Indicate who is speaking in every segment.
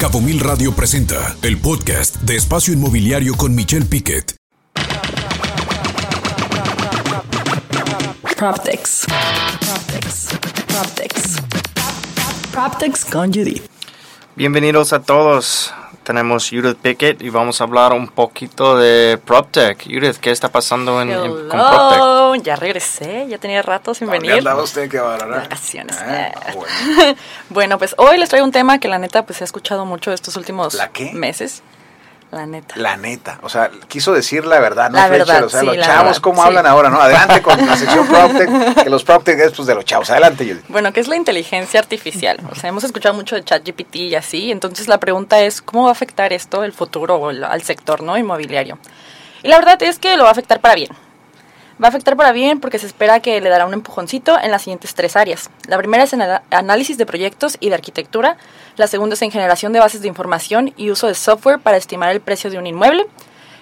Speaker 1: Cabo Mil Radio presenta el podcast de Espacio Inmobiliario con Michelle Piquet.
Speaker 2: PropTex. PropTex. PropTex. PropTex con Judith.
Speaker 3: Bienvenidos a todos. Tenemos Judith Pickett y vamos a hablar un poquito de PropTech. Judith, ¿qué está pasando en, en- con PropTech?
Speaker 2: Ya regresé, ya tenía rato sin
Speaker 4: ¿Dónde
Speaker 2: venir.
Speaker 4: andaba usted? ¿Qué va, verdad?
Speaker 2: Vacaciones.
Speaker 4: Ah,
Speaker 2: Eh.
Speaker 4: bueno.
Speaker 2: Bueno, pues hoy les traigo un tema que la neta pues he escuchado mucho estos últimos
Speaker 4: ¿La qué?
Speaker 2: meses. La neta.
Speaker 4: La neta, o sea, quiso decir la verdad, ¿no?
Speaker 2: La
Speaker 4: Fletcher?
Speaker 2: verdad,
Speaker 4: o sea,
Speaker 2: sí,
Speaker 4: los chavos,
Speaker 2: verdad,
Speaker 4: ¿cómo
Speaker 2: sí.
Speaker 4: hablan ahora, no? Adelante con la sección PropTech, que los PropTech es pues de los chavos. Adelante, Judith.
Speaker 2: Bueno, ¿qué es la inteligencia artificial? O sea, hemos escuchado mucho de ChatGPT y así, entonces la pregunta es, ¿cómo va a afectar esto el futuro o el- al sector no inmobiliario? Y la verdad es que lo va a afectar para bien. Va a afectar para bien porque se espera que le dará un empujoncito en las siguientes tres áreas. La primera es en análisis de proyectos y de arquitectura, la segunda es en generación de bases de información y uso de software para estimar el precio de un inmueble,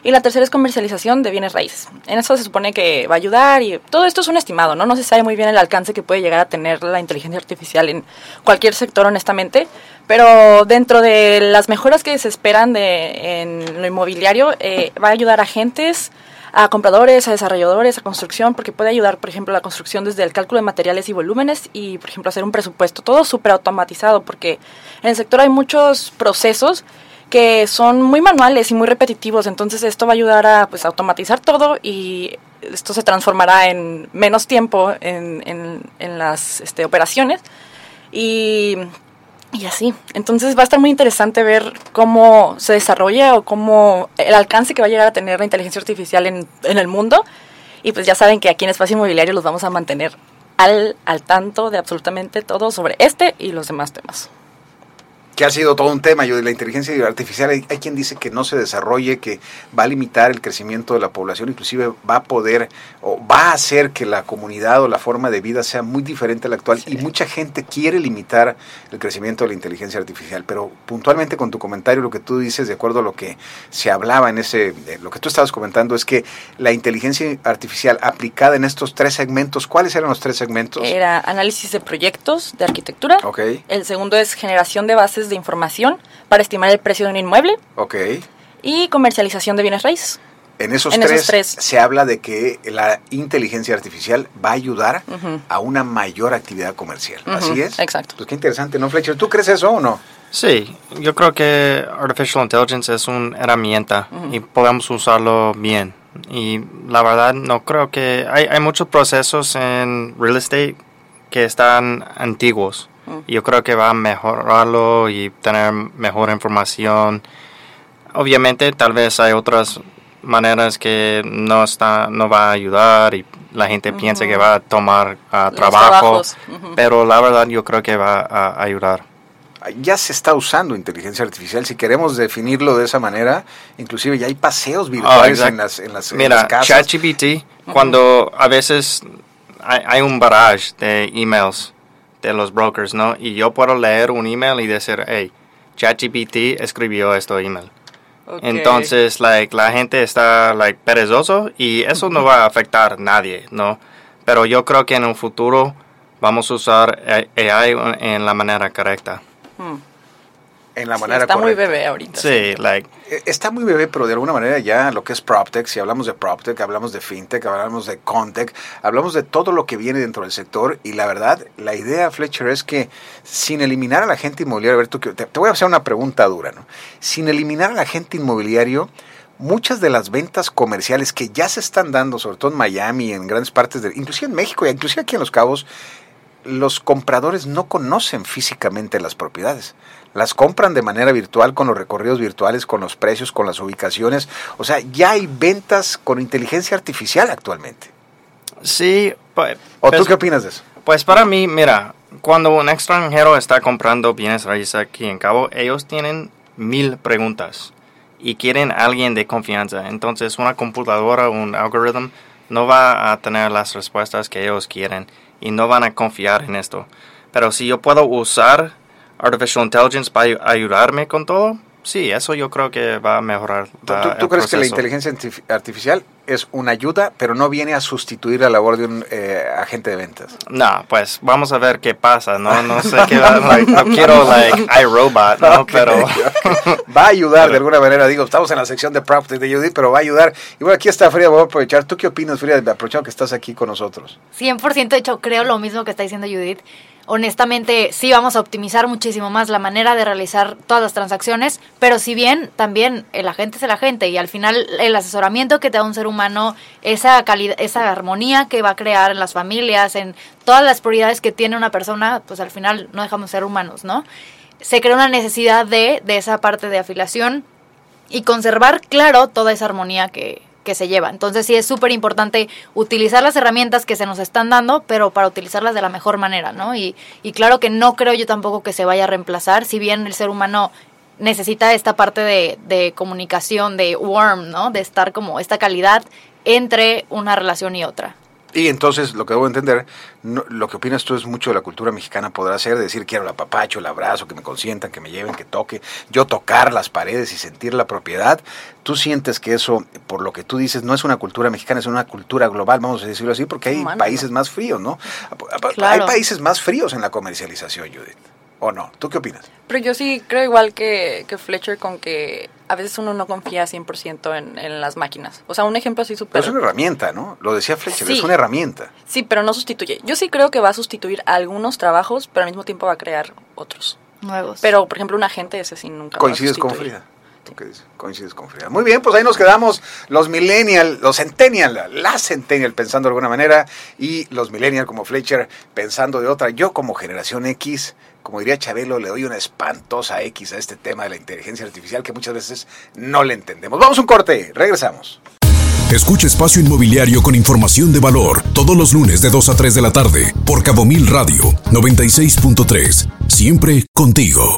Speaker 2: y la tercera es comercialización de bienes raíces. En eso se supone que va a ayudar y todo esto es un estimado, ¿no? No se sabe muy bien el alcance que puede llegar a tener la inteligencia artificial en cualquier sector, honestamente. Pero dentro de las mejoras que se esperan de, en lo inmobiliario, eh, va a ayudar a agentes, a compradores, a desarrolladores, a construcción, porque puede ayudar, por ejemplo, la construcción desde el cálculo de materiales y volúmenes y, por ejemplo, hacer un presupuesto. Todo súper automatizado, porque en el sector hay muchos procesos que son muy manuales y muy repetitivos, entonces esto va a ayudar a pues, automatizar todo y esto se transformará en menos tiempo en, en- en las este, operaciones y, y así. Entonces va a estar muy interesante ver cómo se desarrolla o cómo el alcance que va a llegar a tener la inteligencia artificial en, en el mundo y pues ya saben que aquí en Espacio Inmobiliario los vamos a mantener al, al tanto de absolutamente todo sobre este y los demás temas.
Speaker 4: Que ha sido todo un tema, Judith, la inteligencia artificial. Hay, hay quien dice que no se desarrolle, que va a limitar el crecimiento de la población, inclusive va a poder o va a hacer que la comunidad o la forma de vida sea muy diferente a la actual y mucha gente quiere limitar el crecimiento de la inteligencia artificial. Pero puntualmente con tu comentario, lo que tú dices, de acuerdo a lo que se hablaba en ese, eh, lo que tú estabas comentando, es que la inteligencia artificial aplicada en estos tres segmentos, ¿cuáles eran los tres segmentos?
Speaker 2: Era análisis de proyectos de arquitectura.
Speaker 4: Ok,
Speaker 2: El segundo es generación de bases de información para estimar el precio de un inmueble.
Speaker 4: ok.
Speaker 2: Y comercialización de bienes raíces.
Speaker 4: En esos,
Speaker 2: En esos
Speaker 4: tres,
Speaker 2: tres.
Speaker 4: se habla de que la inteligencia artificial va a ayudar
Speaker 2: Ujú.
Speaker 4: a una mayor actividad comercial.
Speaker 2: Ujú,
Speaker 4: Así es.
Speaker 2: exacto.
Speaker 4: Pues qué interesante, ¿no, Fletcher? ¿Tú crees eso o no?
Speaker 3: Sí, yo creo que Artificial Intelligence es una herramienta y podemos usarlo bien. Y la verdad no creo que... Hay, hay muchos procesos en real estate que están antiguos. Y yo creo que va a mejorarlo y tener mejor información. Obviamente tal vez hay otras maneras que no está no va a ayudar y la gente piensa que va a tomar ah, trabajo, pero la verdad yo creo que va a ayudar.
Speaker 4: Ya se está usando inteligencia artificial. Si queremos definirlo de esa manera, inclusive ya hay paseos virtuales
Speaker 3: Ah, exacto.
Speaker 4: en, las, en, las, en
Speaker 3: Mira,
Speaker 4: las casas.
Speaker 3: ChatGPT, cuando a veces hay, hay un barrage de emails de los brokers, ¿no? Y yo puedo leer un email y decir, hey, ChatGPT escribió este email. Entonces, like, la gente está like, perezoso y eso no va a afectar a nadie, ¿no? Pero yo creo que en un futuro vamos a usar AI en la manera correcta.
Speaker 4: En la
Speaker 2: Sí,
Speaker 4: manera
Speaker 2: está muy bebé ahorita.
Speaker 3: Sí, like,
Speaker 4: Eh, Está muy bebé, pero de alguna manera ya lo que es PropTech, si hablamos de PropTech, hablamos de FinTech, hablamos de Contech, hablamos de todo lo que viene dentro del sector y la verdad, la idea, Fletcher, es que sin eliminar al agente inmobiliario, a ver, tú, que- te, te voy a hacer una pregunta dura, ¿no? Sin eliminar al agente inmobiliario, muchas de las ventas comerciales que ya se están dando, sobre todo en Miami, en grandes partes, de, inclusive en México y inclusive aquí en Los Cabos, los compradores no conocen físicamente las propiedades. Las compran de manera virtual con los recorridos virtuales, con los precios, con las ubicaciones. O sea, ya hay ventas con inteligencia artificial actualmente.
Speaker 3: sí. pues-
Speaker 4: ¿O
Speaker 3: pues-
Speaker 4: tú qué opinas de eso?
Speaker 3: Pues para mí, mira, cuando un extranjero está comprando bienes raíces aquí en Cabo, ellos tienen mil preguntas y quieren a alguien de confianza. Entonces una computadora, un algoritmo, no va a tener las respuestas que ellos quieren y no van a confiar en esto. Pero si yo puedo usar Artificial Intelligence para ayu- ayudarme con todo, sí, eso yo creo que va a mejorar.
Speaker 4: ¿Tú,
Speaker 3: la-
Speaker 4: tú- tú crees que la
Speaker 3: proceso.
Speaker 4: inteligencia artif- artificial es una ayuda, pero no viene a sustituir la labor de un eh, agente de ventas?
Speaker 3: No, pues vamos a ver qué pasa, ¿no? No sé qué va, like, no quiero, like, iRobot, ¿no?
Speaker 4: Ok,
Speaker 3: Pero...
Speaker 4: Va a ayudar de alguna manera, digo, estamos en la sección de PropTech de Judith, pero va a ayudar. Y bueno, aquí está Frida, voy a aprovechar. ¿Tú qué opinas, Frida, aprovechando que estás aquí con nosotros?
Speaker 5: 100% de hecho creo lo mismo que está diciendo Judith. Honestamente, sí vamos a optimizar muchísimo más la manera de realizar todas las transacciones, pero si bien también el agente es el agente y al final el asesoramiento que te da un ser humano, esa calidad, esa armonía que va a crear en las familias, en todas las prioridades que tiene una persona, pues al final no dejamos de ser humanos, ¿no? Se crea una necesidad de, de esa parte de afiliación y conservar, claro, toda esa armonía que, que se lleva. Entonces sí es súper importante utilizar las herramientas que se nos están dando, pero para utilizarlas de la mejor manera, ¿no? Y, y claro que no creo yo tampoco que se vaya a reemplazar, si bien el ser humano necesita esta parte de, de comunicación, de warm, ¿no? De estar como esta calidad entre una relación y otra.
Speaker 4: Y entonces, lo que debo entender, no- lo que opinas tú es mucho de la cultura mexicana, podrá ser decir quiero el apapacho, el abrazo, que me consientan, que me lleven, que toque, yo tocar las paredes y sentir la propiedad. ¿Tú sientes que eso, por lo que tú dices, no es una cultura mexicana, es una cultura global, vamos a decirlo así, porque hay países más fríos, ¿no? Hay países más fríos en la comercialización, Judith. ¿O no? ¿Tú qué opinas?
Speaker 2: Pero yo sí creo igual que, que Fletcher con que a veces uno no confía 100% en, en las máquinas. O sea, un ejemplo así
Speaker 4: Pero
Speaker 2: súper...
Speaker 4: es una herramienta, ¿no? Lo decía Fletcher,
Speaker 2: Sí.
Speaker 4: es una herramienta.
Speaker 2: Sí, pero no sustituye. Yo sí creo que va a sustituir algunos trabajos, pero al mismo tiempo va a crear otros.
Speaker 5: Nuevos.
Speaker 2: Pero, por ejemplo, un agente ese sí nunca va a
Speaker 4: Coincides con. Frida. ¿Tú? Coincides con Frida. Muy bien, pues ahí nos quedamos los millennial, los centennial, la centennial pensando de alguna manera y los millennial como Fletcher pensando de otra. Yo como generación X, como diría Chabelo, le doy una espantosa X a este tema de la inteligencia artificial que muchas veces no le entendemos. Vamos a un corte, regresamos.
Speaker 1: Escucha Espacio Inmobiliario con información de valor todos los lunes de 2 a 3 de la tarde por Cabo Mil Radio 96.3. Siempre contigo.